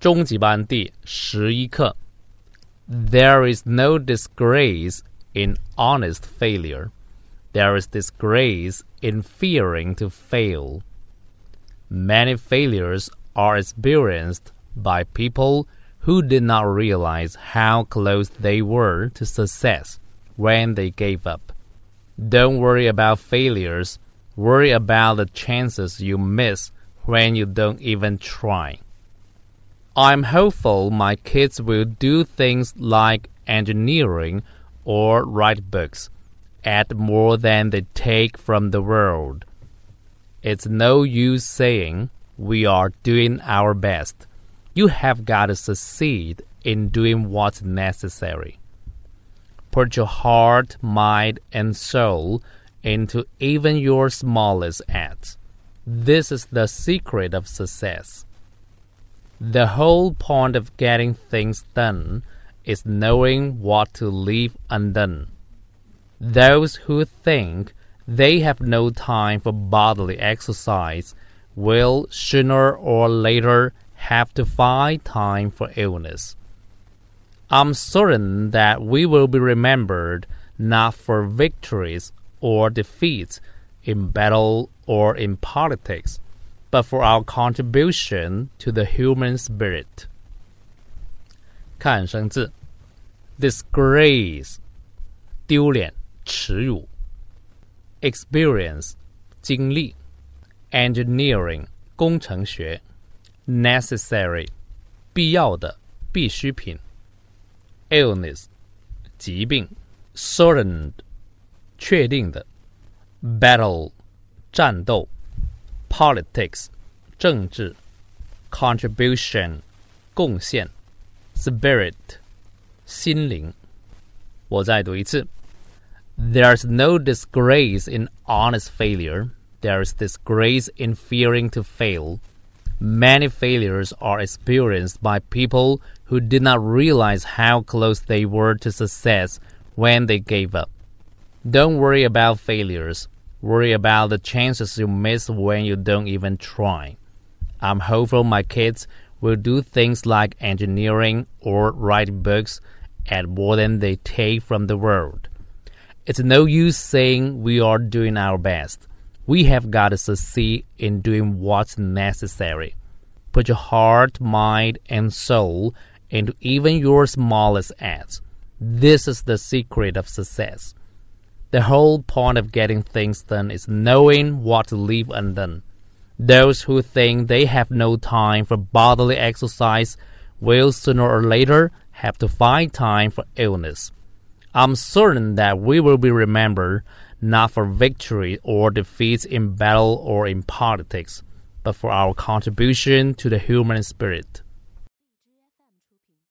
终极班第十一课。There is no disgrace in honest failure. There is disgrace in fearing to fail. Many failures are experienced by people who did not realize how close they were to success when they gave up. Don't worry about failures, worry about the chances you miss when you don't even try. I'm hopeful my kids will do things like engineering or write books, add more than they take from the world. It's no use saying we are doing our best. You have got to succeed in doing what's necessary. Put your heart, mind, and soul into even your smallest acts. This is the secret of success. The whole point of getting things done is knowing what to leave undone. Those who think they have no time for bodily exercise will sooner or later have to find time for illness. I'm certain that we will be remembered not for victories or defeats in battle or in politics but for our contribution to the human spirit. 看生字，disgrace，丢脸、耻辱；experience，经历；engineering，工程学；necessary，必要的、必需品；illness，疾病；certain，确定的；battle，战斗。 politics 政治，contribution 贡献，spirit 心灵。我再读一次。There's no disgrace in honest failure. There is disgrace in fearing to fail. Many failures are experienced by people who did not realize how close they were to success when they gave up. Don't worry about failures. Worry about the chances you miss when you don't even try. I'm hopeful my kids will do things like engineering or write books at more than they take from the world. It's no use saying we are doing our best. We have got to succeed in doing what's necessary. Put your heart, mind, and soul into even your smallest acts. This is the secret of success. The whole point of getting things done is knowing what to leave undone. Those who think they have no time for bodily exercise will sooner or later have to find time for illness. I'm certain that we will be remembered not for victory or defeats in battle or in politics, but for our contribution to the human spirit.